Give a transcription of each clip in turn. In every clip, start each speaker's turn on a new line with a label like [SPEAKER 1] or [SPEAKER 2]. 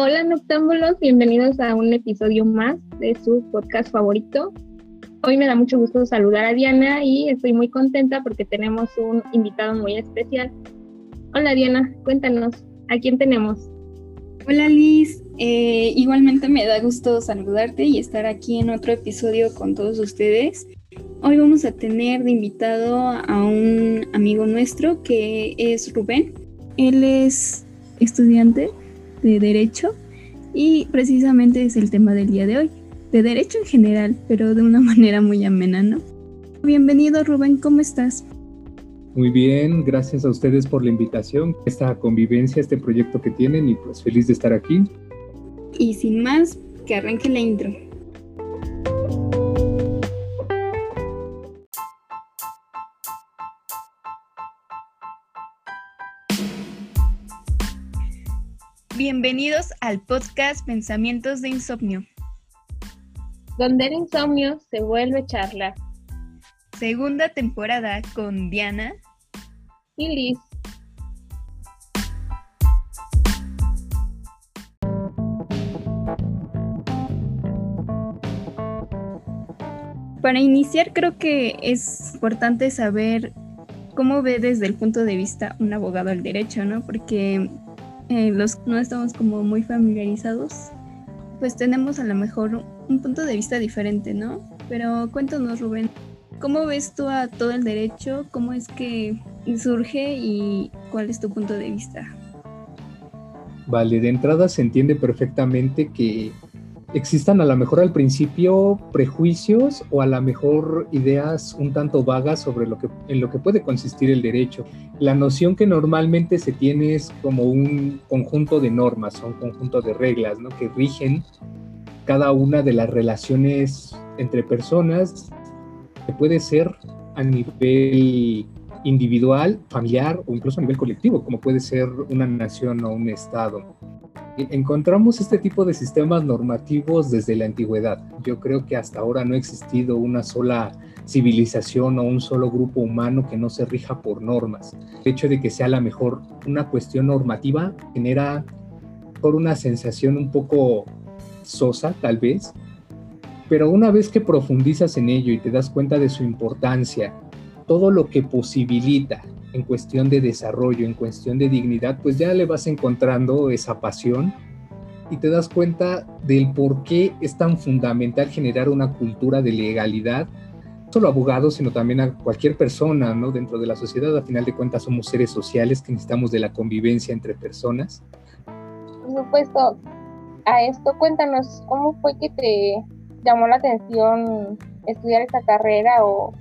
[SPEAKER 1] Hola noctámbulos, bienvenidos a un episodio más de su podcast favorito. Hoy me da mucho gusto saludar a Diana y estoy muy contenta porque tenemos un invitado muy especial. Hola Diana, cuéntanos, ¿a quién tenemos?
[SPEAKER 2] Hola Liz, eh, igualmente me da gusto saludarte y estar aquí en otro episodio con todos ustedes. Hoy vamos a tener de invitado a un amigo nuestro que es Rubén. Él es estudiante de Derecho y precisamente es el tema del día de hoy, de Derecho en general, pero de una manera muy amena, ¿no? Bienvenido Rubén, ¿cómo estás?
[SPEAKER 3] Muy bien, gracias a ustedes por la invitación, esta convivencia, este proyecto que tienen y pues feliz de estar aquí.
[SPEAKER 2] Y sin más, que arranque la intro. Bienvenidos al podcast Pensamientos de Insomnio.
[SPEAKER 1] Donde el insomnio se vuelve charla.
[SPEAKER 2] Segunda temporada con Diana
[SPEAKER 1] y Liz.
[SPEAKER 2] Para iniciar creo que es importante saber cómo ve desde el punto de vista un abogado el derecho, ¿no? Porque eh, los no estamos como muy familiarizados, pues tenemos a lo mejor un punto de vista diferente, ¿no? Pero cuéntanos, Rubén, ¿cómo ves tú a todo el derecho? ¿Cómo es que surge y cuál es tu punto de vista?
[SPEAKER 3] Vale, de entrada se entiende perfectamente que existan a lo mejor al principio prejuicios o a lo mejor ideas un tanto vagas sobre lo que, en lo que puede consistir el derecho. La noción que normalmente se tiene es como un conjunto de normas, un conjunto de reglas ¿no? que rigen cada una de las relaciones entre personas, que puede ser a nivel individual, familiar o incluso a nivel colectivo, como puede ser una nación o un estado encontramos este tipo de sistemas normativos desde la antigüedad. Yo creo que hasta ahora no ha existido una sola civilización o un solo grupo humano que no se rija por normas. El hecho de que sea la mejor una cuestión normativa genera por una sensación un poco sosa, tal vez, pero una vez que profundizas en ello y te das cuenta de su importancia, todo lo que posibilita en cuestión de desarrollo, en cuestión de dignidad, pues ya le vas encontrando esa pasión y te das cuenta del por qué es tan fundamental generar una cultura de legalidad, no solo abogados, sino también a cualquier persona, ¿no? Dentro de la sociedad, a final de cuentas somos seres sociales que necesitamos de la convivencia entre personas.
[SPEAKER 1] Por supuesto, a esto cuéntanos, ¿cómo fue que te llamó la atención estudiar esta carrera o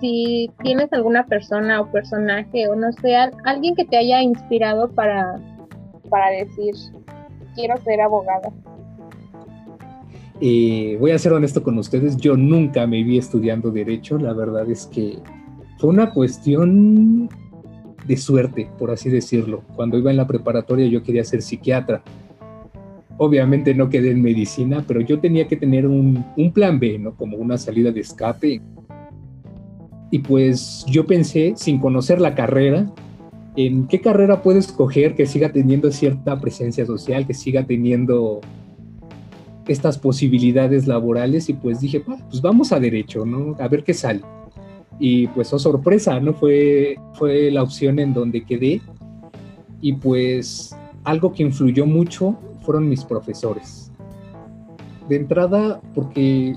[SPEAKER 1] si tienes alguna persona o personaje o no sé, alguien que te haya inspirado para, para decir, quiero ser abogada.
[SPEAKER 3] Voy a ser honesto con ustedes, yo nunca me vi estudiando derecho, la verdad es que fue una cuestión de suerte, por así decirlo. Cuando iba en la preparatoria yo quería ser psiquiatra. Obviamente no quedé en medicina, pero yo tenía que tener un, un plan B, ¿no? Como una salida de escape. Y pues yo pensé, sin conocer la carrera, en qué carrera puedo escoger que siga teniendo cierta presencia social, que siga teniendo estas posibilidades laborales y pues dije, pues vamos a derecho, ¿no? A ver qué sale. Y pues, oh sorpresa, ¿no? Fue, fue la opción en donde quedé y pues algo que influyó mucho fueron mis profesores. De entrada, porque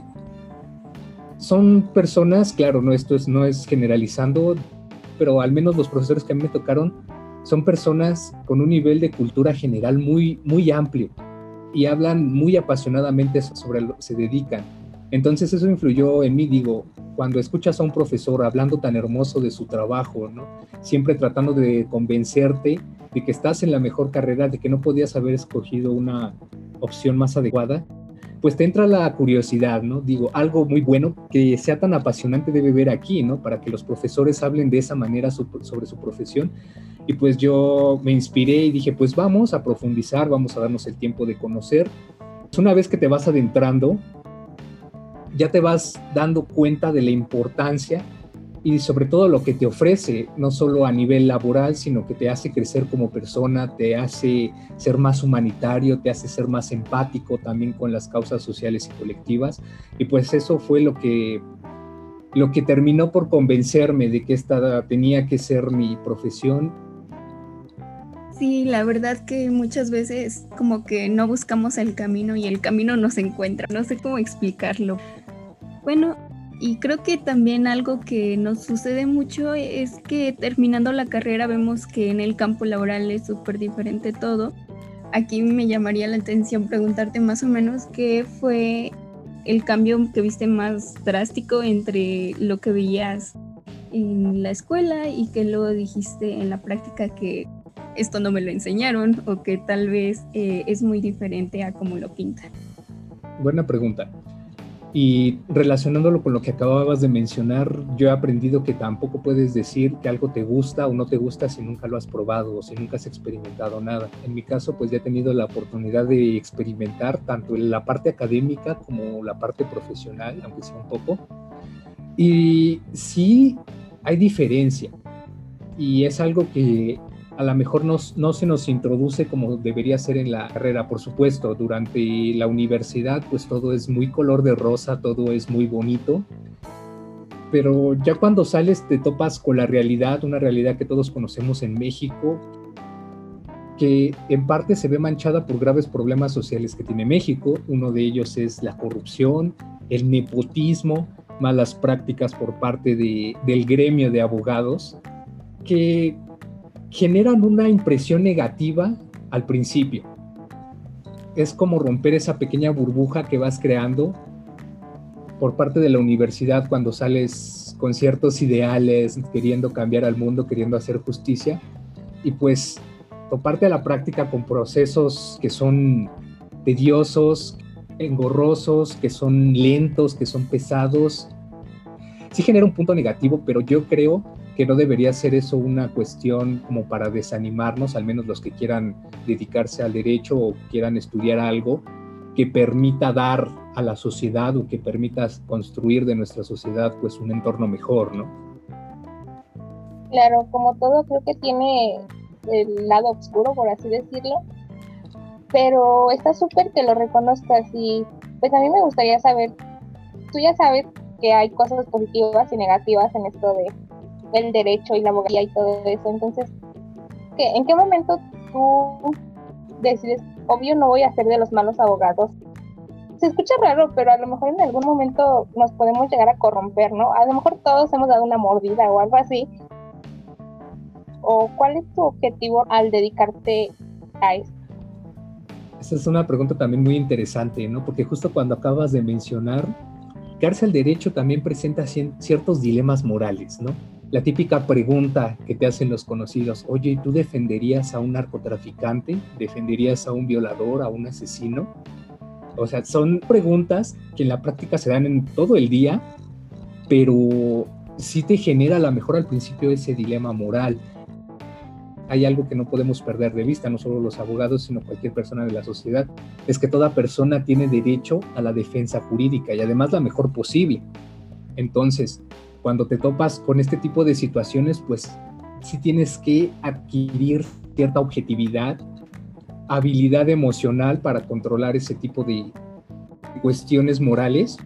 [SPEAKER 3] son personas, claro, no esto es, no es generalizando, pero al menos los profesores que a mí me tocaron son personas con un nivel de cultura general muy, muy amplio y hablan muy apasionadamente sobre lo que se dedican. Entonces eso influyó en mí, digo, cuando escuchas a un profesor hablando tan hermoso de su trabajo, ¿no? siempre tratando de convencerte de que estás en la mejor carrera, de que no podías haber escogido una opción más adecuada, pues te entra la curiosidad, ¿no? Digo, algo muy bueno que sea tan apasionante debe ver aquí, ¿no? Para que los profesores hablen de esa manera sobre su profesión. Y pues yo me inspiré y dije, pues vamos a profundizar, vamos a darnos el tiempo de conocer. Pues una vez que te vas adentrando, ya te vas dando cuenta de la importancia y sobre todo lo que te ofrece, no solo a nivel laboral, sino que te hace crecer como persona, te hace ser más humanitario, te hace ser más empático también con las causas sociales y colectivas. Y pues eso fue lo que, lo que terminó por convencerme de que esta tenía que ser mi profesión.
[SPEAKER 2] Sí, la verdad que muchas veces como que no buscamos el camino y el camino nos encuentra. No sé cómo explicarlo. Bueno, y creo que también algo que nos sucede mucho es que terminando la carrera vemos que en el campo laboral es súper diferente todo. Aquí me llamaría la atención preguntarte más o menos qué fue el cambio que viste más drástico entre lo que veías en la escuela y que luego dijiste en la práctica que esto no me lo enseñaron o que tal vez eh, es muy diferente a como lo pintan.
[SPEAKER 3] Buena pregunta. Y relacionándolo con lo que acababas de mencionar, yo he aprendido que tampoco puedes decir que algo te gusta o no te gusta si nunca lo has probado o si nunca has experimentado nada. En mi caso, pues ya he tenido la oportunidad de experimentar tanto la parte académica como la parte profesional, aunque sea un poco. Y sí hay diferencia. Y es algo que a lo mejor no, no, se nos introduce como debería ser en la carrera, por supuesto. Durante la universidad, pues todo es muy color de rosa, todo es muy bonito. Pero ya cuando sales te topas con la realidad, una realidad que todos conocemos en México, que en parte se ve manchada por graves problemas sociales que tiene México. Uno de ellos es la corrupción, el nepotismo, malas prácticas por parte de, del gremio de abogados, que generan una impresión negativa al principio. Es como romper esa pequeña burbuja que vas creando por parte de la universidad cuando sales con ciertos ideales, queriendo cambiar al mundo, queriendo hacer justicia, y pues toparte a la práctica con procesos que son tediosos, engorrosos, que son lentos, que son pesados, sí genera un punto negativo, pero yo creo que no debería ser eso una cuestión como para desanimarnos, al menos los que quieran dedicarse al derecho o quieran estudiar algo que permita dar a la sociedad o que permita construir de nuestra sociedad pues un entorno mejor, ¿no?
[SPEAKER 1] Claro, como todo creo que tiene el lado oscuro, por así decirlo, pero está súper que lo reconozcas y pues a mí me gustaría saber, tú ya sabes que hay cosas positivas y negativas en esto de el derecho y la abogacía y todo eso. Entonces, ¿qué, ¿en qué momento tú decides, obvio no voy a ser de los malos abogados? Se escucha raro, pero a lo mejor en algún momento nos podemos llegar a corromper, ¿no? A lo mejor todos hemos dado una mordida o algo así. ¿O cuál es tu objetivo al dedicarte a esto?
[SPEAKER 3] Esa es una pregunta también muy interesante, ¿no? Porque justo cuando acabas de mencionar, al derecho también presenta ciertos dilemas morales, ¿no? La típica pregunta que te hacen los conocidos, oye, ¿tú defenderías a un narcotraficante? ¿Defenderías a un violador, a un asesino? O sea, son preguntas que en la práctica se dan en todo el día, pero sí te genera a lo mejor al principio ese dilema moral. Hay algo que no podemos perder de vista, no solo los abogados, sino cualquier persona de la sociedad, es que toda persona tiene derecho a la defensa jurídica y además la mejor posible. Entonces, cuando te topas con este tipo de situaciones, pues sí tienes que adquirir cierta objetividad, habilidad emocional para controlar ese tipo de cuestiones morales.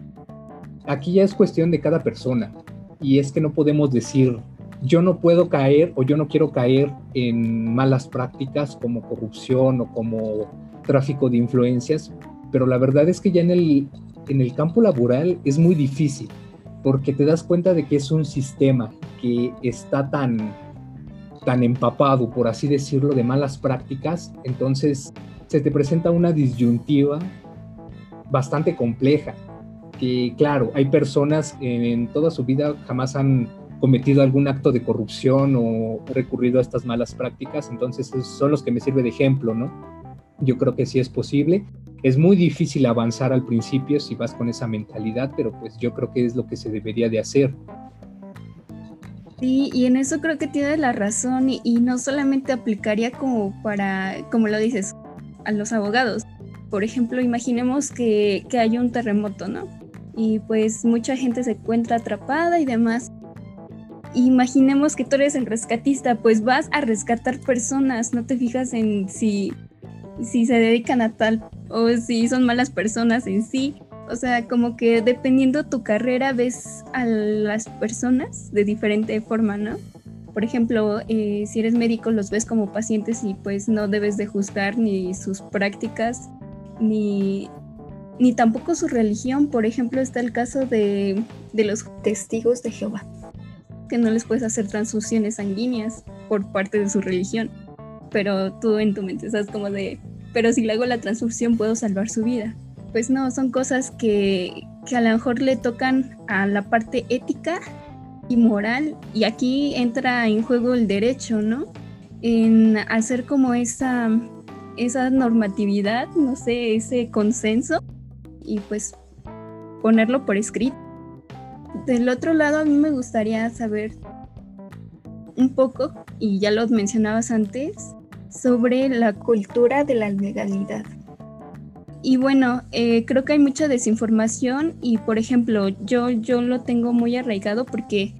[SPEAKER 3] Aquí ya es cuestión de cada persona y es que no podemos decir yo no puedo caer o yo no quiero caer en malas prácticas como corrupción o como tráfico de influencias, pero la verdad es que ya en el, en el campo laboral es muy difícil porque te das cuenta de que es un sistema que está tan, tan empapado, por así decirlo, de malas prácticas, entonces se te presenta una disyuntiva bastante compleja, que claro, hay personas en toda su vida jamás han cometido algún acto de corrupción o recurrido a estas malas prácticas, entonces son los que me sirve de ejemplo, ¿no? Yo creo que sí es posible, es muy difícil avanzar al principio si vas con esa mentalidad, pero pues yo creo que es lo que se debería de hacer.
[SPEAKER 2] Sí, y en eso creo que tienes la razón y, no solamente aplicaría como para, como lo dices, a los abogados. Por ejemplo, imaginemos que, que hay un terremoto, ¿no? Y pues mucha gente se encuentra atrapada y demás. imaginemos que tú eres el rescatista, pues vas a rescatar personas, no te fijas en si, si se dedican a tal o si son malas personas en sí. O sea, como que dependiendo tu carrera ves a las personas de diferente forma, ¿no? Por ejemplo, eh, si eres médico los ves como pacientes y pues no debes de juzgar ni sus prácticas ni, ni tampoco su religión. Por ejemplo, está el caso de, de los testigos de Jehová, que no les puedes hacer transfusiones sanguíneas por parte de su religión. Pero tú en tu mente estás como de, pero si le hago la transfusión puedo salvar su vida pues no, son cosas que, a lo mejor le tocan a la parte ética y moral y aquí entra en juego el derecho, ¿no? En hacer como esa, esa normatividad, no sé, ese consenso y pues ponerlo por escrito. Del otro lado, a mí me gustaría saber un poco, y ya lo mencionabas antes, sobre la cultura de la legalidad. Y bueno, eh, creo que hay mucha desinformación y por ejemplo, yo, yo lo tengo muy arraigado porque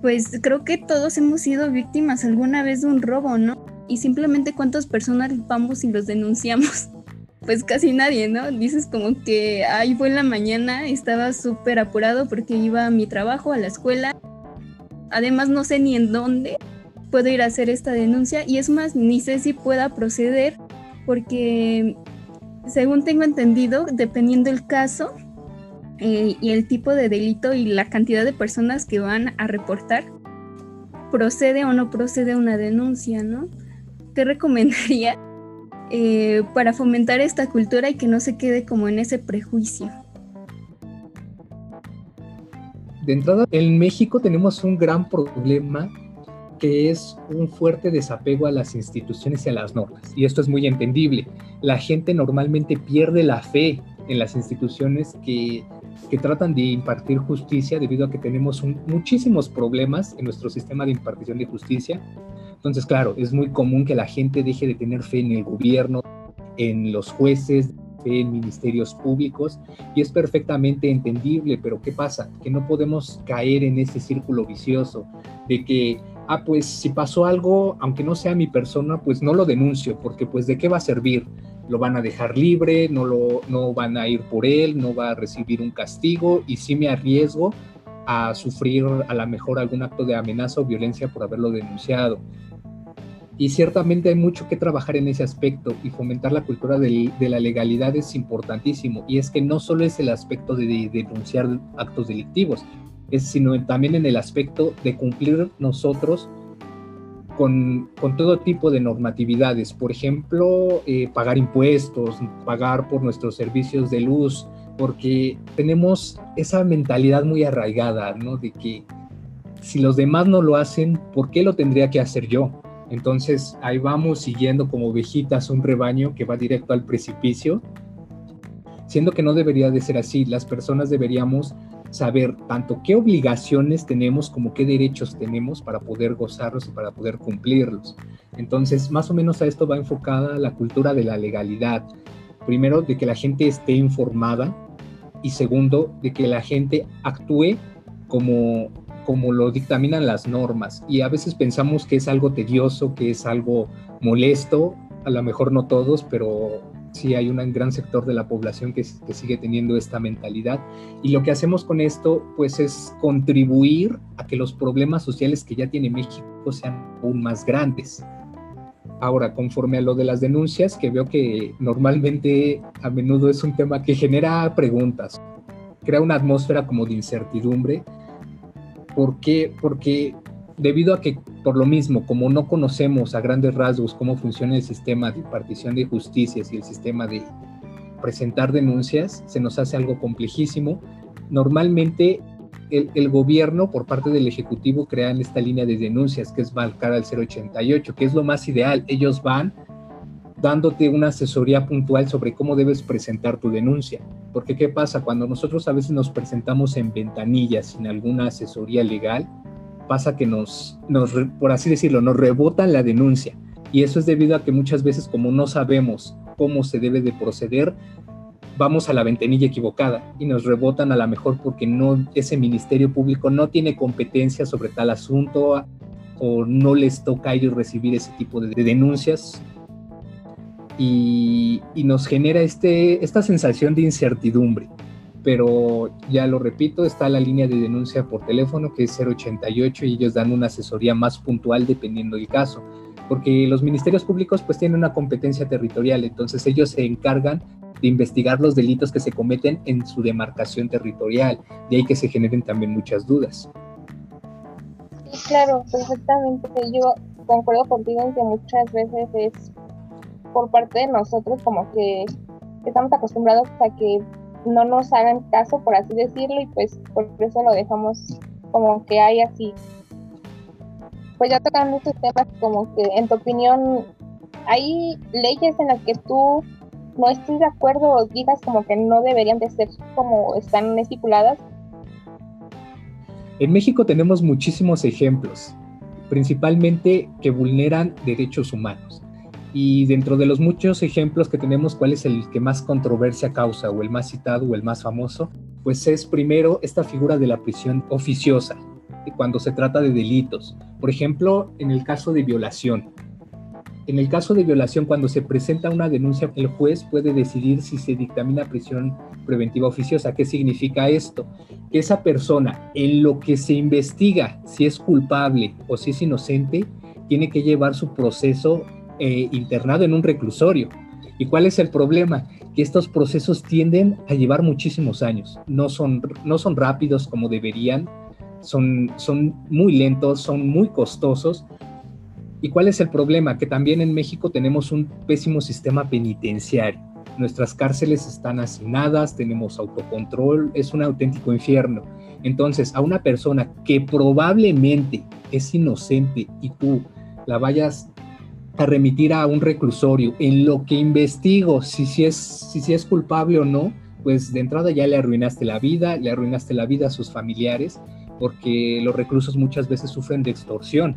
[SPEAKER 2] pues creo que todos hemos sido víctimas alguna vez de un robo, ¿no? Y simplemente cuántas personas vamos y los denunciamos. Pues casi nadie, ¿no? Dices como que, ay, fue en la mañana, estaba súper apurado porque iba a mi trabajo, a la escuela. Además, no sé ni en dónde puedo ir a hacer esta denuncia y es más, ni sé si pueda proceder porque según tengo entendido, dependiendo el caso eh, y el tipo de delito y la cantidad de personas que van a reportar, procede o no procede una denuncia, ¿no? ¿Qué recomendaría eh, para fomentar esta cultura y que no se quede como en ese prejuicio?
[SPEAKER 3] De entrada, en México tenemos un gran problema que es un fuerte desapego a las instituciones y a las normas. Y esto es muy entendible. La gente normalmente pierde la fe en las instituciones que, que tratan de impartir justicia debido a que tenemos muchísimos problemas en nuestro sistema de impartición de justicia. Entonces, claro, es muy común que la gente deje de tener fe en el gobierno, en los jueces, en ministerios públicos y es perfectamente entendible, pero ¿qué pasa? Que no podemos caer en ese círculo vicioso de que ah, pues si pasó algo, aunque no sea mi persona, pues no lo denuncio, porque pues de qué va a servir. Lo van a dejar libre, no, lo, no van a ir por él, no va a recibir un castigo y sí me arriesgo a sufrir a lo mejor algún acto de amenaza o violencia por haberlo denunciado. Y ciertamente hay mucho que trabajar en ese aspecto y fomentar la cultura de, de la legalidad es importantísimo. Y es que no solo es el aspecto de denunciar actos delictivos, es, sino también en el aspecto de cumplir nosotros con, todo tipo de normatividades. Por ejemplo, eh, pagar impuestos, pagar por nuestros servicios de luz, porque tenemos esa mentalidad muy arraigada, ¿no? De que si los demás no lo hacen, ¿por qué lo tendría que hacer yo? Entonces ahí vamos siguiendo como ovejitas un rebaño que va directo al precipicio, siendo que no debería de ser así. Las personas deberíamos saber tanto qué obligaciones tenemos como qué derechos tenemos para poder gozarlos y para poder cumplirlos. Entonces, más o menos a esto va enfocada la cultura de la legalidad. Primero, de que la gente esté informada y segundo, de que la gente actúe como, como lo dictaminan las normas. Y a veces pensamos que es algo tedioso, que es algo molesto, a lo mejor no todos, pero sí hay un gran sector de la población que, sigue teniendo esta mentalidad. Y lo que hacemos con esto, pues, es contribuir a que los problemas sociales que ya tiene México sean aún más grandes. Ahora, conforme a lo de las denuncias, que veo que normalmente a menudo es un tema que genera preguntas, crea una atmósfera como de incertidumbre. ¿Por qué? Porque debido a que por lo mismo, como no conocemos a grandes rasgos cómo funciona el sistema de impartición de justicias y el sistema de presentar denuncias, se nos hace algo complejísimo. Normalmente el, gobierno por parte del Ejecutivo crean esta línea de denuncias que es marcar al 088, que es lo más ideal. Ellos van dándote una asesoría puntual sobre cómo debes presentar tu denuncia. Porque ¿qué pasa? Cuando nosotros a veces nos presentamos en ventanillas sin alguna asesoría legal, pasa que nos, nos, por así decirlo, nos rebotan la denuncia. Y eso es debido a que muchas veces como no sabemos cómo se debe de proceder, vamos a la ventanilla equivocada y nos rebotan a lo mejor porque no, ese ministerio público no tiene competencia sobre tal asunto o no les toca a ellos recibir ese tipo de, denuncias y, y, nos genera este, esta sensación de incertidumbre. Pero ya lo repito, está la línea de denuncia por teléfono que es 088 y ellos dan una asesoría más puntual dependiendo del caso porque los ministerios públicos pues tienen una competencia territorial, entonces ellos se encargan de investigar los delitos que se cometen en su demarcación territorial, de ahí que se generen también muchas dudas.
[SPEAKER 1] Sí, claro, perfectamente. Yo concuerdo contigo en que muchas veces es por parte de nosotros como que estamos acostumbrados a que no nos hagan caso, por así decirlo, y pues por eso lo dejamos como que hay así pues ya tocan muchos temas como que en tu opinión hay leyes en las que tú no estés de acuerdo o digas como que no deberían de ser como están estipuladas.
[SPEAKER 3] En México tenemos muchísimos ejemplos, principalmente que vulneran derechos humanos. Y dentro de los muchos ejemplos que tenemos, ¿cuál es el que más controversia causa o el más citado o el más famoso? Pues es primero esta figura de la prisión oficiosa, cuando se trata de delitos. Por ejemplo, en el caso de violación. En el caso de violación, cuando se presenta una denuncia, el juez puede decidir si se dictamina prisión preventiva oficiosa. ¿Qué significa esto? Que esa persona, en lo que se investiga, si es culpable o si es inocente, tiene que llevar su proceso eh, internado en un reclusorio. ¿Y cuál es el problema? Que estos procesos tienden a llevar muchísimos años. No son, no son rápidos como deberían son, son muy lentos, son muy costosos. ¿Y cuál es el problema? Que también en México tenemos un pésimo sistema penitenciario. Nuestras cárceles están hacinadas, tenemos autocontrol, es un auténtico infierno. Entonces, a una persona que probablemente es inocente y tú la vayas a remitir a un reclusorio en lo que investigo si, si, es, si, si es culpable o no, pues de entrada ya le arruinaste la vida, le arruinaste la vida a sus familiares porque los reclusos muchas veces sufren de extorsión.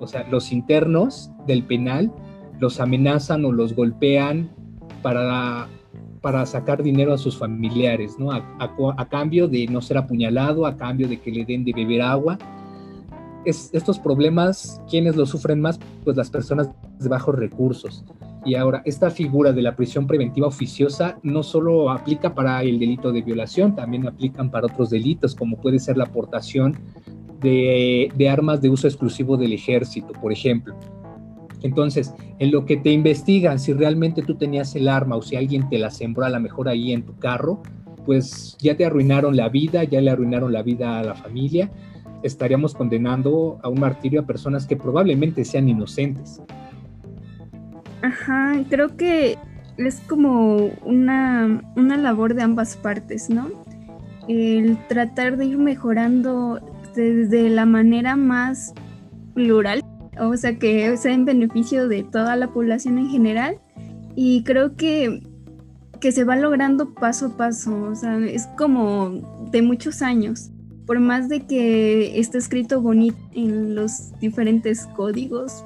[SPEAKER 3] O sea, los internos del penal los amenazan o los golpean para, para sacar dinero a sus familiares, ¿no? A, cambio de no ser apuñalado, a cambio de que le den de beber agua. Es, estos problemas, ¿quiénes los sufren más? Pues las personas de bajos recursos. Y ahora, esta figura de la prisión preventiva oficiosa no solo aplica para el delito de violación, también aplican para otros delitos, como puede ser la aportación de, armas de uso exclusivo del ejército, por ejemplo. Entonces, en lo que te investigan, si realmente tú tenías el arma o si alguien te la sembró a lo mejor ahí en tu carro, pues ya te arruinaron la vida, ya le arruinaron la vida a la familia. Estaríamos condenando a un martirio a personas que probablemente sean inocentes.
[SPEAKER 2] Ajá, creo que es como una, una labor de ambas partes, ¿no? El tratar de ir mejorando desde la manera más plural, o sea, que sea en beneficio de toda la población en general. Y creo que, que se va logrando paso a paso, o sea, es como de muchos años. Por más de que esté escrito bonito en los diferentes códigos,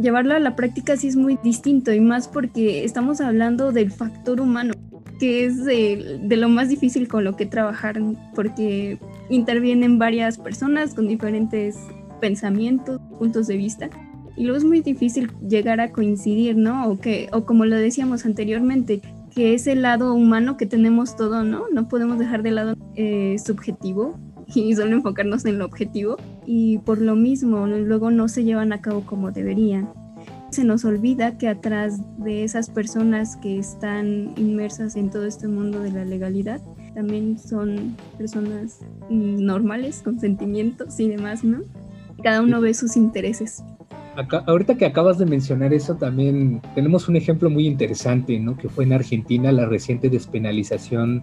[SPEAKER 2] llevarlo a la práctica sí es muy distinto y más porque estamos hablando del factor humano, que es de, lo más difícil con lo que trabajar, porque intervienen varias personas con diferentes pensamientos, puntos de vista. Y luego es muy difícil llegar a coincidir, ¿no? O, que, o como lo decíamos anteriormente, que es el lado humano que tenemos todo, ¿no? No podemos dejar de lado eh, subjetivo y solo enfocarnos en lo objetivo y por lo mismo luego no se llevan a cabo como deberían. Se nos olvida que atrás de esas personas que están inmersas en todo este mundo de la legalidad, también son personas normales, con sentimientos y demás, ¿no? Cada uno ve sus intereses.
[SPEAKER 3] ahorita que acabas de mencionar eso, también tenemos un ejemplo muy interesante, ¿no? Que fue en Argentina la reciente despenalización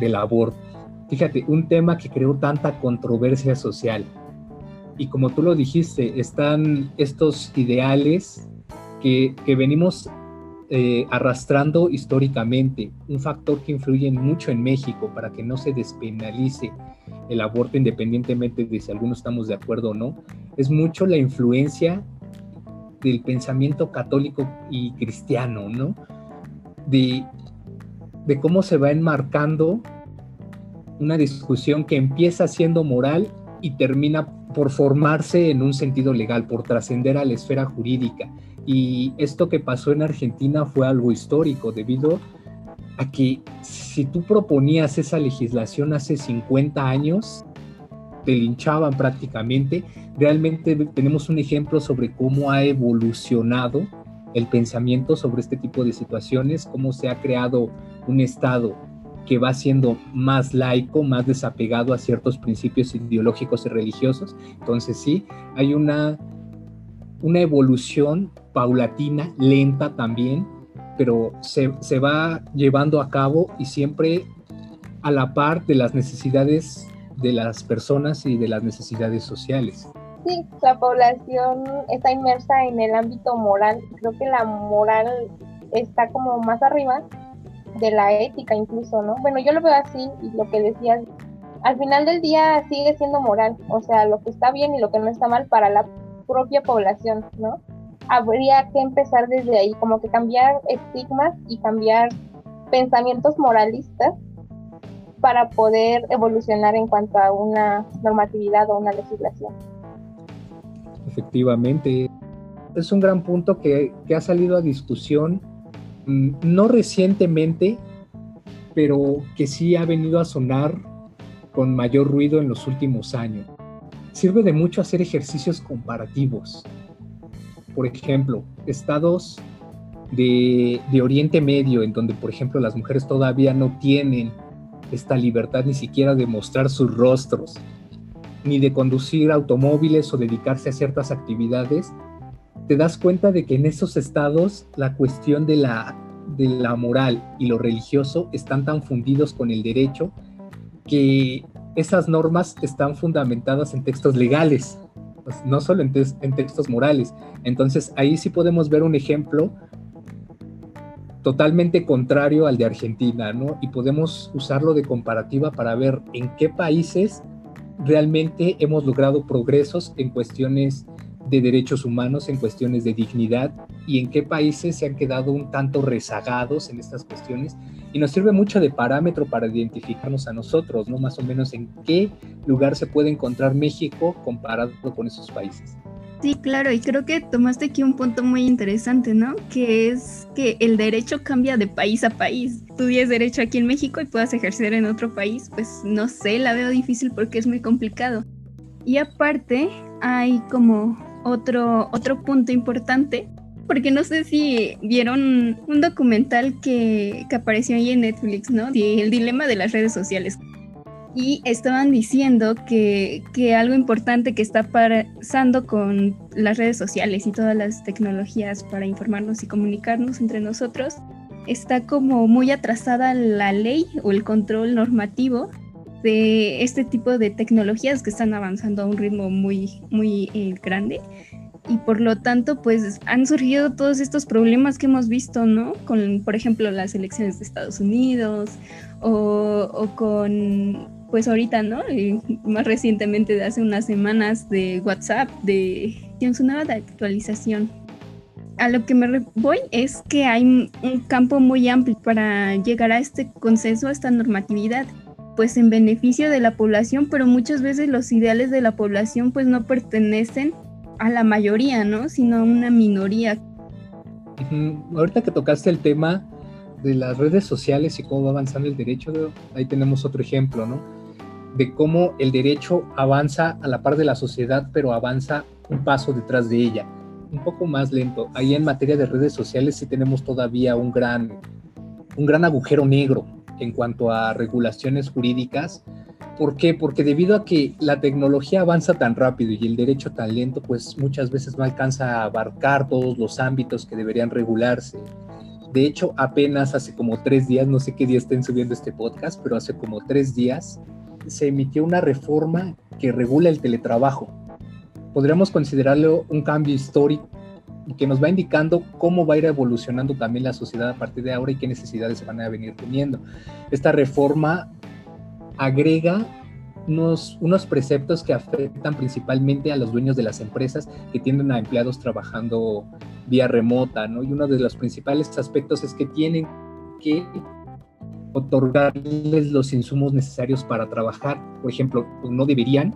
[SPEAKER 3] del aborto Fíjate, un tema que creó tanta controversia social. Y como tú lo dijiste, están estos ideales que, venimos eh, arrastrando históricamente, un factor que influye mucho en México para que no se despenalice el aborto independientemente de si algunos estamos de acuerdo o no, es mucho la influencia del pensamiento católico y cristiano, ¿no? De de cómo se va enmarcando una discusión que empieza siendo moral y termina por formarse en un sentido legal, por trascender a la esfera jurídica. Y esto que pasó en Argentina fue algo histórico debido a que si tú proponías esa legislación hace 50 años, te linchaban prácticamente. Realmente tenemos un ejemplo sobre cómo ha evolucionado el pensamiento sobre este tipo de situaciones, cómo se ha creado un Estado que va siendo más laico, más desapegado a ciertos principios ideológicos y religiosos. Entonces sí, hay una, una evolución paulatina, lenta también, pero se, se va llevando a cabo y siempre a la par de las necesidades de las personas y de las necesidades sociales.
[SPEAKER 1] Sí, la población está inmersa en el ámbito moral. Creo que la moral está como más arriba de la ética incluso, ¿no? Bueno, yo lo veo así y lo que decías, al final del día sigue siendo moral, o sea, lo que está bien y lo que no está mal para la propia población, ¿no? Habría que empezar desde ahí, como que cambiar estigmas y cambiar pensamientos moralistas para poder evolucionar en cuanto a una normatividad o una legislación.
[SPEAKER 3] Efectivamente, es un gran punto que, que ha salido a discusión no recientemente, pero que sí ha venido a sonar con mayor ruido en los últimos años. Sirve de mucho hacer ejercicios comparativos. Por ejemplo, estados de, de, Oriente Medio, en donde, por ejemplo, las mujeres todavía no tienen esta libertad ni siquiera de mostrar sus rostros, ni de conducir automóviles o dedicarse a ciertas actividades, te das cuenta de que en esos estados la cuestión de la, de la moral y lo religioso están tan fundidos con el derecho que esas normas están fundamentadas en textos legales, pues, no solo en, en textos morales. Entonces ahí sí podemos ver un ejemplo totalmente contrario al de Argentina, ¿no? Y podemos usarlo de comparativa para ver en qué países realmente hemos logrado progresos en cuestiones de derechos humanos, en cuestiones de dignidad y en qué países se han quedado un tanto rezagados en estas cuestiones. Y nos sirve mucho de parámetro para identificarnos a nosotros, ¿no? Más o menos en qué lugar se puede encontrar México comparado con esos países.
[SPEAKER 2] Sí, claro, y creo que tomaste aquí un punto muy interesante, ¿no? Que es que el derecho cambia de país a país. Tú tienes derecho aquí en México y puedas ejercer en otro país, pues no sé, la veo difícil porque es muy complicado. Y aparte, hay como otro, otro punto importante, porque no sé si vieron un documental que, que apareció ahí en Netflix, ¿no? el dilema de las redes sociales. Y estaban diciendo que, que algo importante que está pasando con las redes sociales y todas las tecnologías para informarnos y comunicarnos entre nosotros, está como muy atrasada la ley o el control normativo de este tipo de tecnologías que están avanzando a un ritmo muy, muy eh, grande. Y por lo tanto, pues han surgido todos estos problemas que hemos visto, ¿no? Con, por ejemplo, las elecciones de Estados Unidos o, o con, pues ahorita, ¿no? más recientemente, de hace unas semanas, de WhatsApp, de su nueva actualización. A lo que me voy es que hay un campo muy amplio para llegar a este consenso, a esta normatividad pues en beneficio de la población, pero muchas veces los ideales de la población pues no pertenecen a la mayoría, ¿no? Sino a una minoría.
[SPEAKER 3] Ahorita que tocaste el tema de las redes sociales y cómo va avanzando el derecho, ahí tenemos otro ejemplo, ¿no? De cómo el derecho avanza a la par de la sociedad, pero avanza un paso detrás de ella, un poco más lento. Ahí en materia de redes sociales sí tenemos todavía un gran, un gran agujero negro, en cuanto a regulaciones jurídicas. ¿Por qué? Porque debido a que la tecnología avanza tan rápido y el derecho tan lento, pues muchas veces no alcanza a abarcar todos los ámbitos que deberían regularse. De hecho, apenas hace como tres días, no sé qué día estén subiendo este podcast, pero hace como tres días se emitió una reforma que regula el teletrabajo. Podríamos considerarlo un cambio histórico que nos va indicando cómo va a ir evolucionando también la sociedad a partir de ahora y qué necesidades se van a venir teniendo. Esta reforma agrega unos, unos preceptos que afectan principalmente a los dueños de las empresas que tienen a empleados trabajando vía remota, ¿no? Y uno de los principales aspectos es que tienen que otorgarles los insumos necesarios para trabajar. Por ejemplo, no deberían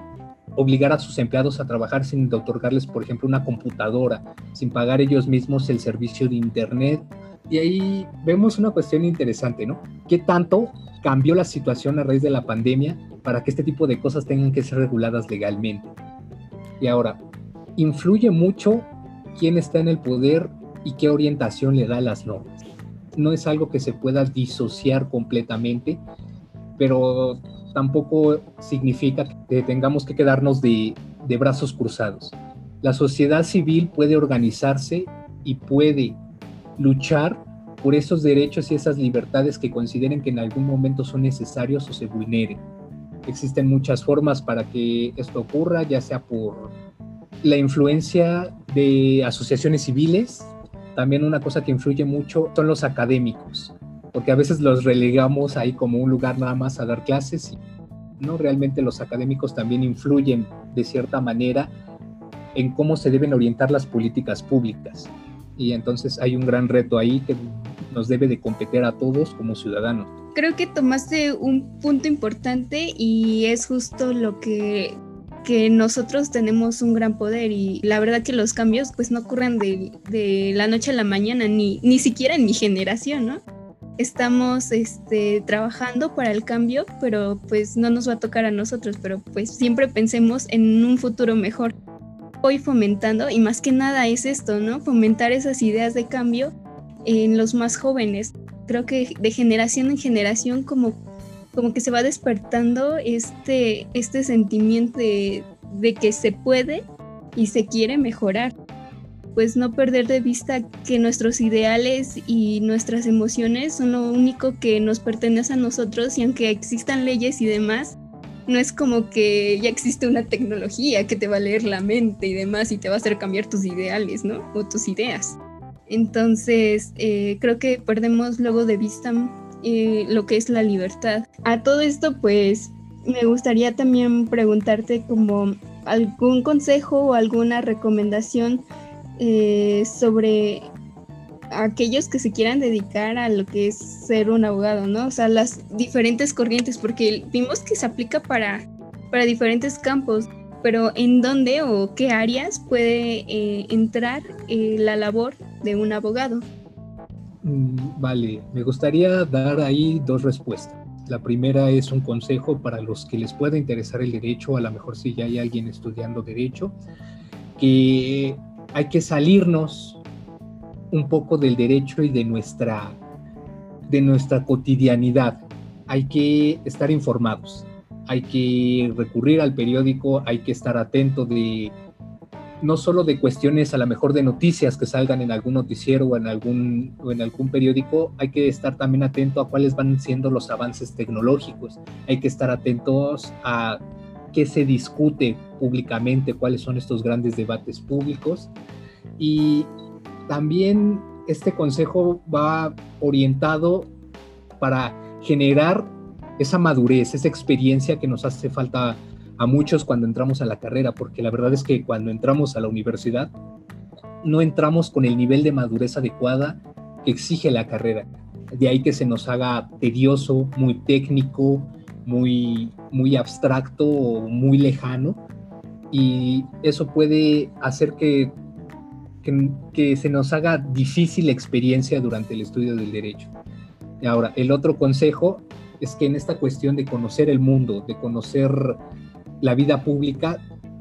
[SPEAKER 3] obligar a sus empleados a trabajar sin otorgarles, por ejemplo, una computadora, sin pagar ellos mismos el servicio de Internet. Y ahí vemos una cuestión interesante, ¿no? ¿Qué tanto cambió la situación a raíz de la pandemia para que este tipo de cosas tengan que ser reguladas legalmente? Y ahora, influye mucho quién está en el poder y qué orientación le da a las normas. No es algo que se pueda disociar completamente, pero tampoco significa que tengamos que quedarnos de, brazos cruzados. La sociedad civil puede organizarse y puede luchar por esos derechos y esas libertades que consideren que en algún momento son necesarios o se vulneren. Existen muchas formas para que esto ocurra, ya sea por la influencia de asociaciones civiles, también una cosa que influye mucho son los académicos, porque a veces los relegamos ahí como un lugar nada más a dar clases no realmente los académicos también influyen de cierta manera en cómo se deben orientar las políticas públicas. Y entonces hay un gran reto ahí que nos debe de competir a todos como ciudadanos.
[SPEAKER 2] Creo que tomaste un punto importante y es justo lo que que nosotros tenemos un gran poder y la verdad que los cambios pues no ocurren de, de la noche a la mañana, ni, ni siquiera en mi generación, ¿no? Estamos este, trabajando para el cambio, pero pues no nos va a tocar a nosotros, pero pues siempre pensemos en un futuro mejor. Hoy fomentando, y más que nada es esto, ¿no? Fomentar esas ideas de cambio en los más jóvenes. Creo que de generación en generación como como que se va despertando este, este sentimiento de, que se puede y se quiere mejorar. Pues no perder de vista que nuestros ideales y nuestras emociones son lo único que nos pertenece a nosotros y aunque existan leyes y demás, no es como que ya existe una tecnología que te va a leer la mente y demás y te va a hacer cambiar tus ideales, ¿no? O tus ideas. Entonces, eh, creo que perdemos luego de vista lo que es la libertad. A todo esto, pues me gustaría también preguntarte como algún consejo o alguna recomendación eh, sobre aquellos que se quieran dedicar a lo que es ser un abogado, ¿no? O sea, las diferentes corrientes, porque vimos que se aplica para, para diferentes campos, pero ¿en dónde o qué áreas puede eh, entrar eh, la labor de un abogado?
[SPEAKER 3] Mm, vale, me gustaría dar ahí dos respuestas. La primera es un consejo para los que les pueda interesar el derecho, a lo mejor si ya hay alguien estudiando derecho, que hay que salirnos un poco del derecho y de nuestra, de nuestra cotidianidad. Hay que estar informados, hay que recurrir al periódico, hay que estar atento de no solo de cuestiones a lo mejor de noticias que salgan en algún noticiero o en algún, o en algún periódico, hay que estar también atento a cuáles van siendo los avances tecnológicos, hay que estar atentos a qué se discute públicamente, cuáles son estos grandes debates públicos y también este consejo va orientado para generar esa madurez, esa experiencia que nos hace falta a muchos cuando entramos a la carrera, porque la verdad es que cuando entramos a la universidad no entramos con el nivel de madurez adecuada que exige la carrera. De ahí que se nos haga tedioso, muy técnico, muy, muy abstracto o muy lejano. Y eso puede hacer que, que, que se nos haga difícil la experiencia durante el estudio del derecho. Ahora, el otro consejo es que en esta cuestión de conocer el mundo, de conocer la vida pública,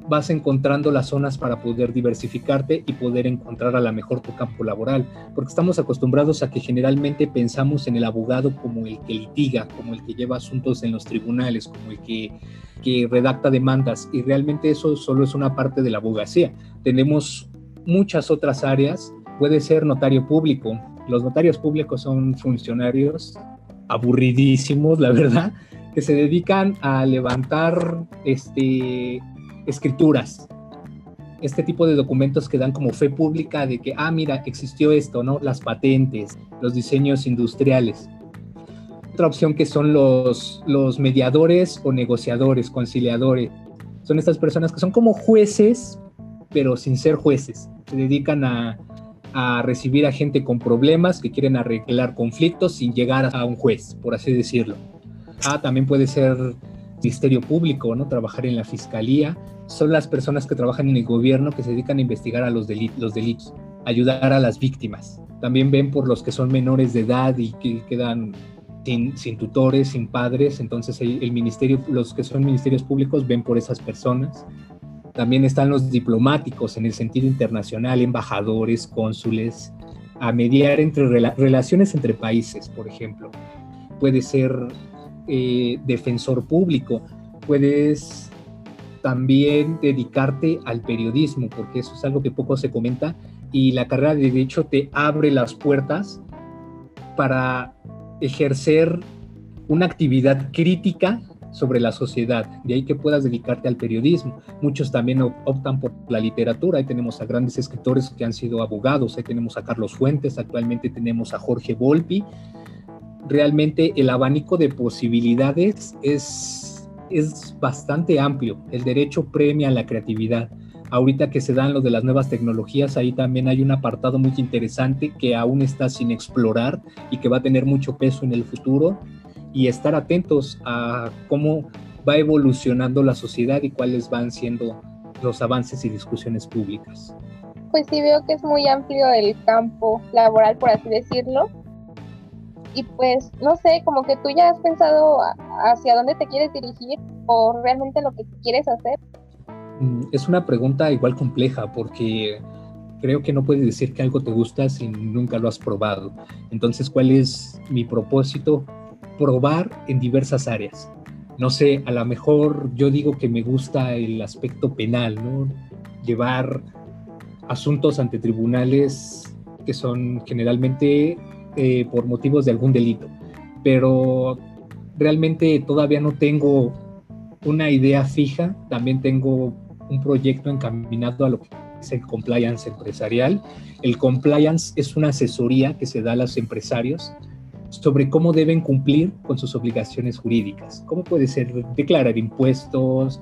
[SPEAKER 3] vas encontrando las zonas para poder diversificarte y poder encontrar a la mejor tu campo laboral, porque estamos acostumbrados a que generalmente pensamos en el abogado como el que litiga, como el que lleva asuntos en los tribunales, como el que, que redacta demandas, y realmente eso solo es una parte de la abogacía. Tenemos muchas otras áreas, puede ser notario público, los notarios públicos son funcionarios aburridísimos, la verdad, que se dedican a levantar este, escrituras, este tipo de documentos que dan como fe pública de que, ah, mira, existió esto, ¿no? Las patentes, los diseños industriales. Otra opción que son los, los mediadores o negociadores, conciliadores. Son estas personas que son como jueces, pero sin ser jueces. Se dedican a, a recibir a gente con problemas que quieren arreglar conflictos sin llegar a un juez, por así decirlo. Ah, también puede ser ministerio público, ¿no? Trabajar en la fiscalía. Son las personas que trabajan en el gobierno que se dedican a investigar a los, delitos, ayudar a las víctimas. También ven por los que son menores de edad y que quedan sin, tutores, sin padres. Entonces el ministerio, los que son ministerios públicos ven por esas personas. También están los diplomáticos en el sentido internacional, embajadores, cónsules, a mediar entre relaciones entre países, por ejemplo. Puede ser eh, defensor público, puedes también dedicarte al periodismo, porque eso es algo que poco se comenta y la carrera de derecho te abre las puertas para ejercer una actividad crítica sobre la sociedad, de ahí que puedas dedicarte al periodismo. Muchos también optan por la literatura, ahí tenemos a grandes escritores que han sido abogados, ahí tenemos a Carlos Fuentes, actualmente tenemos a Jorge Volpi. Realmente el abanico de posibilidades es, es bastante amplio, el derecho premia la creatividad. Ahorita que se dan lo de las nuevas tecnologías, ahí también hay un apartado muy interesante que aún está sin explorar y que va a tener mucho peso en el futuro y estar atentos a cómo va evolucionando la sociedad y cuáles van siendo los avances y discusiones públicas.
[SPEAKER 1] Pues sí veo que es muy amplio el campo laboral, por así decirlo. Y pues, no sé, como que tú ya has pensado hacia dónde te quieres dirigir o realmente lo que quieres hacer.
[SPEAKER 3] Mm, es una pregunta igual compleja porque creo que no puedes decir que algo te gusta si nunca lo has probado. Entonces, ¿cuál es mi propósito? Probar en diversas áreas. No sé, a lo mejor yo digo que me gusta el aspecto penal, ¿no? Llevar asuntos ante tribunales que son generalmente eh, por motivos de algún delito. Pero realmente todavía no tengo una idea fija, también tengo un proyecto encaminado a lo que es el compliance empresarial. El compliance es una asesoría que se da a los empresarios sobre cómo deben cumplir con sus obligaciones jurídicas. ¿Cómo puede ser declarar impuestos,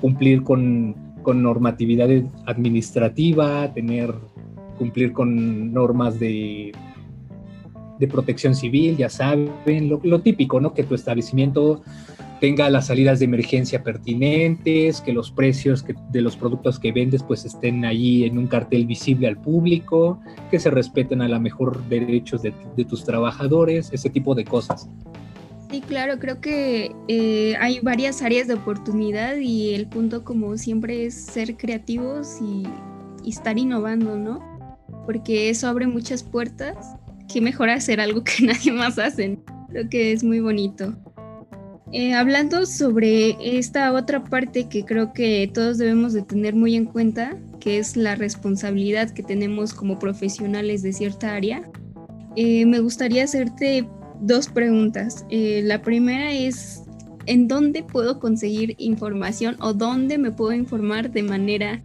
[SPEAKER 3] cumplir con, con normatividad administrativa, tener, cumplir con normas de, de protección civil, ya saben, lo, típico, ¿no? Que tu establecimiento tenga las salidas de emergencia pertinentes, que los precios de los productos que vendes pues estén allí en un cartel visible al público, que se respeten a la mejor derechos de, tus trabajadores, ese tipo de cosas.
[SPEAKER 2] Sí, claro, creo que eh, hay varias áreas de oportunidad y el punto como siempre es ser creativos y estar innovando, ¿no? Porque eso abre muchas puertas. Qué mejor hacer algo que nadie más hace. Creo que es muy bonito. Eh, hablando sobre esta otra parte que creo que todos debemos de tener muy en cuenta, que es la responsabilidad que tenemos como profesionales de cierta área, eh, me gustaría hacerte dos preguntas. Eh, la primera es, ¿en dónde puedo conseguir información o dónde me puedo informar de manera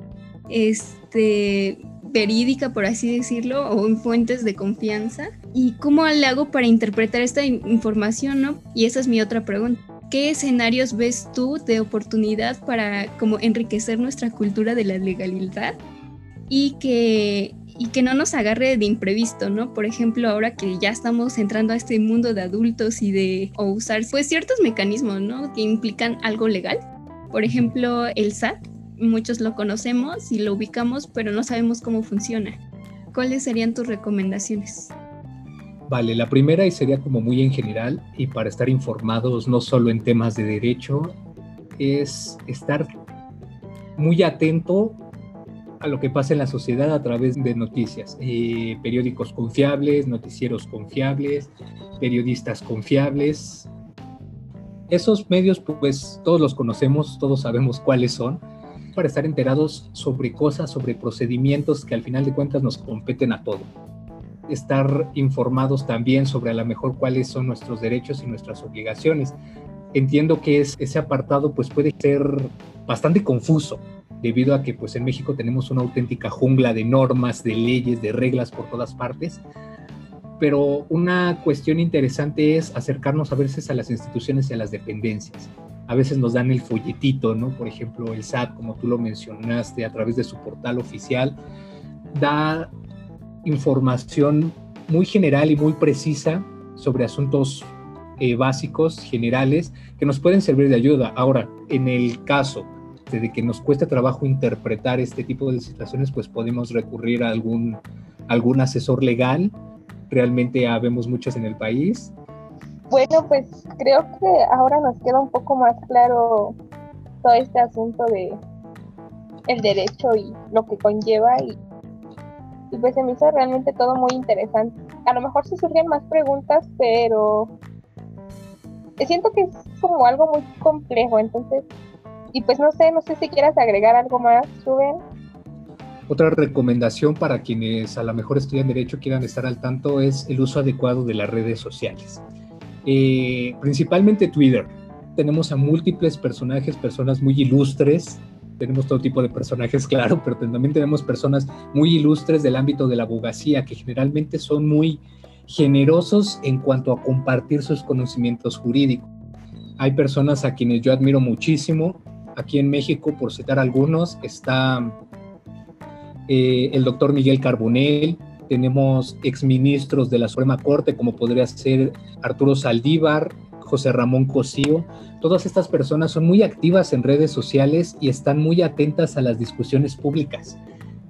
[SPEAKER 2] este, verídica, por así decirlo, o en fuentes de confianza? ¿Y cómo le hago para interpretar esta información? ¿no? Y esa es mi otra pregunta. ¿qué escenarios ves tú de oportunidad para como enriquecer nuestra cultura de la legalidad y que, y que no nos agarre de imprevisto, ¿no? Por ejemplo, ahora que ya estamos entrando a este mundo de adultos y de usar pues ciertos mecanismos, ¿no? Que implican algo legal. Por ejemplo, el SAT, muchos lo conocemos y lo ubicamos, pero no sabemos cómo funciona. ¿Cuáles serían tus recomendaciones?
[SPEAKER 3] Vale, la primera y sería como muy en general y para estar informados no solo en temas de derecho, es estar muy atento a lo que pasa en la sociedad a través de noticias, eh, periódicos confiables, noticieros confiables, periodistas confiables. Esos medios pues todos los conocemos, todos sabemos cuáles son, para estar enterados sobre cosas, sobre procedimientos que al final de cuentas nos competen a todos estar informados también sobre a lo mejor cuáles son nuestros derechos y nuestras obligaciones. Entiendo que es, ese apartado pues puede ser bastante confuso debido a que pues en México tenemos una auténtica jungla de normas, de leyes, de reglas por todas partes. Pero una cuestión interesante es acercarnos a veces a las instituciones y a las dependencias. A veces nos dan el folletito, ¿no? Por ejemplo, el SAT, como tú lo mencionaste, a través de su portal oficial, da información muy general y muy precisa sobre asuntos eh, básicos, generales, que nos pueden servir de ayuda. Ahora, en el caso de que nos cueste trabajo interpretar este tipo de situaciones, pues podemos recurrir a algún, algún asesor legal. Realmente habemos muchos en el país.
[SPEAKER 1] Bueno, pues creo que ahora nos queda un poco más claro todo este asunto de el derecho y lo que conlleva y, pues se me hizo realmente todo muy interesante. A lo mejor se surgen más preguntas, pero siento que es como algo muy complejo, entonces, y pues no sé, no sé si quieras agregar algo más, Rubén.
[SPEAKER 3] Otra recomendación para quienes a lo mejor estudian derecho quieran estar al tanto es el uso adecuado de las redes sociales. Eh, principalmente Twitter. Tenemos a múltiples personajes, personas muy ilustres. Tenemos todo tipo de personajes, claro, pero también tenemos personas muy ilustres del ámbito de la abogacía que generalmente son muy generosos en cuanto a compartir sus conocimientos jurídicos. Hay personas a quienes yo admiro muchísimo. Aquí en México, por citar algunos, está eh, el doctor Miguel Carbonell, tenemos exministros de la Suprema Corte, como podría ser Arturo Saldívar, José Ramón Cosío. Todas estas personas son muy activas en redes sociales y están muy atentas a las discusiones públicas.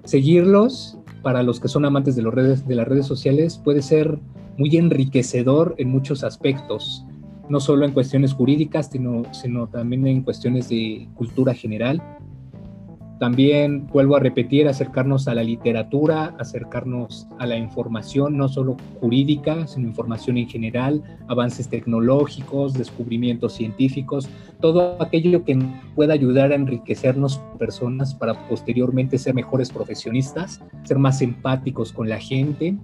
[SPEAKER 3] Seguirlos para los que son amantes de, las redes sociales puede ser muy enriquecedor en muchos aspectos, no solo en cuestiones jurídicas, sino también en cuestiones de cultura general. También vuelvo a repetir, acercarnos a la literatura, acercarnos a la información, no solo jurídica, sino información en general, avances tecnológicos, descubrimientos científicos, todo aquello que pueda ayudar a enriquecernos personas para posteriormente ser mejores profesionistas, ser más empáticos con la gente.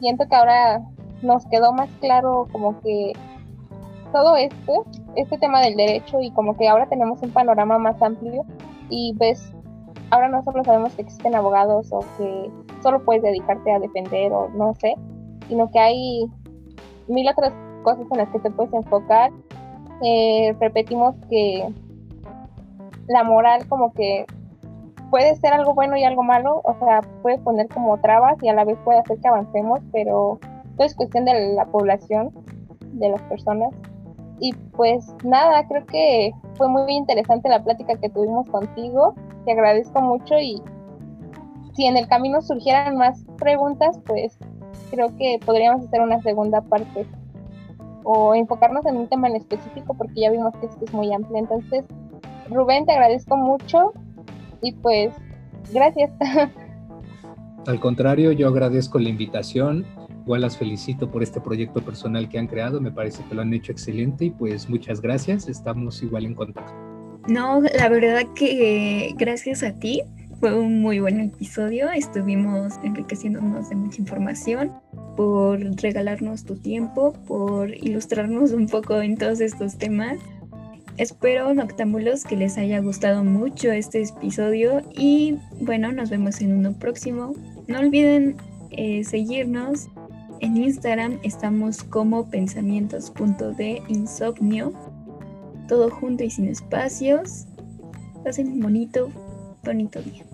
[SPEAKER 1] Siento que ahora nos quedó más claro como que todo esto, este tema del derecho y como que ahora tenemos un panorama más amplio y ves ahora no solo sabemos que existen abogados o que solo puedes dedicarte a defender o no sé, sino que hay mil otras cosas en las que te puedes enfocar. Eh, repetimos que la moral como que puede ser algo bueno y algo malo, o sea, puede poner como trabas y a la vez puede hacer que avancemos, pero todo es cuestión de la población, de las personas. Y pues nada, creo que fue muy interesante la plática que tuvimos contigo. Te agradezco mucho y si en el camino surgieran más preguntas, pues creo que podríamos hacer una segunda parte o enfocarnos en un tema en específico porque ya vimos que esto es muy amplio. Entonces, Rubén, te agradezco mucho y pues gracias.
[SPEAKER 3] Al contrario, yo agradezco la invitación igual las felicito por este proyecto personal que han creado, me parece que lo han hecho excelente y pues muchas gracias, estamos igual en contacto.
[SPEAKER 2] No, la verdad que gracias a ti, fue un muy buen episodio, estuvimos enriqueciéndonos de mucha información, por regalarnos tu tiempo, por ilustrarnos un poco en todos estos temas. Espero, Noctámbulos, que les haya gustado mucho este episodio y bueno, nos vemos en uno próximo. No olviden eh, seguirnos en Instagram estamos como pensamientos.de insomnio. Todo junto y sin espacios. Pasen un bonito, bonito día.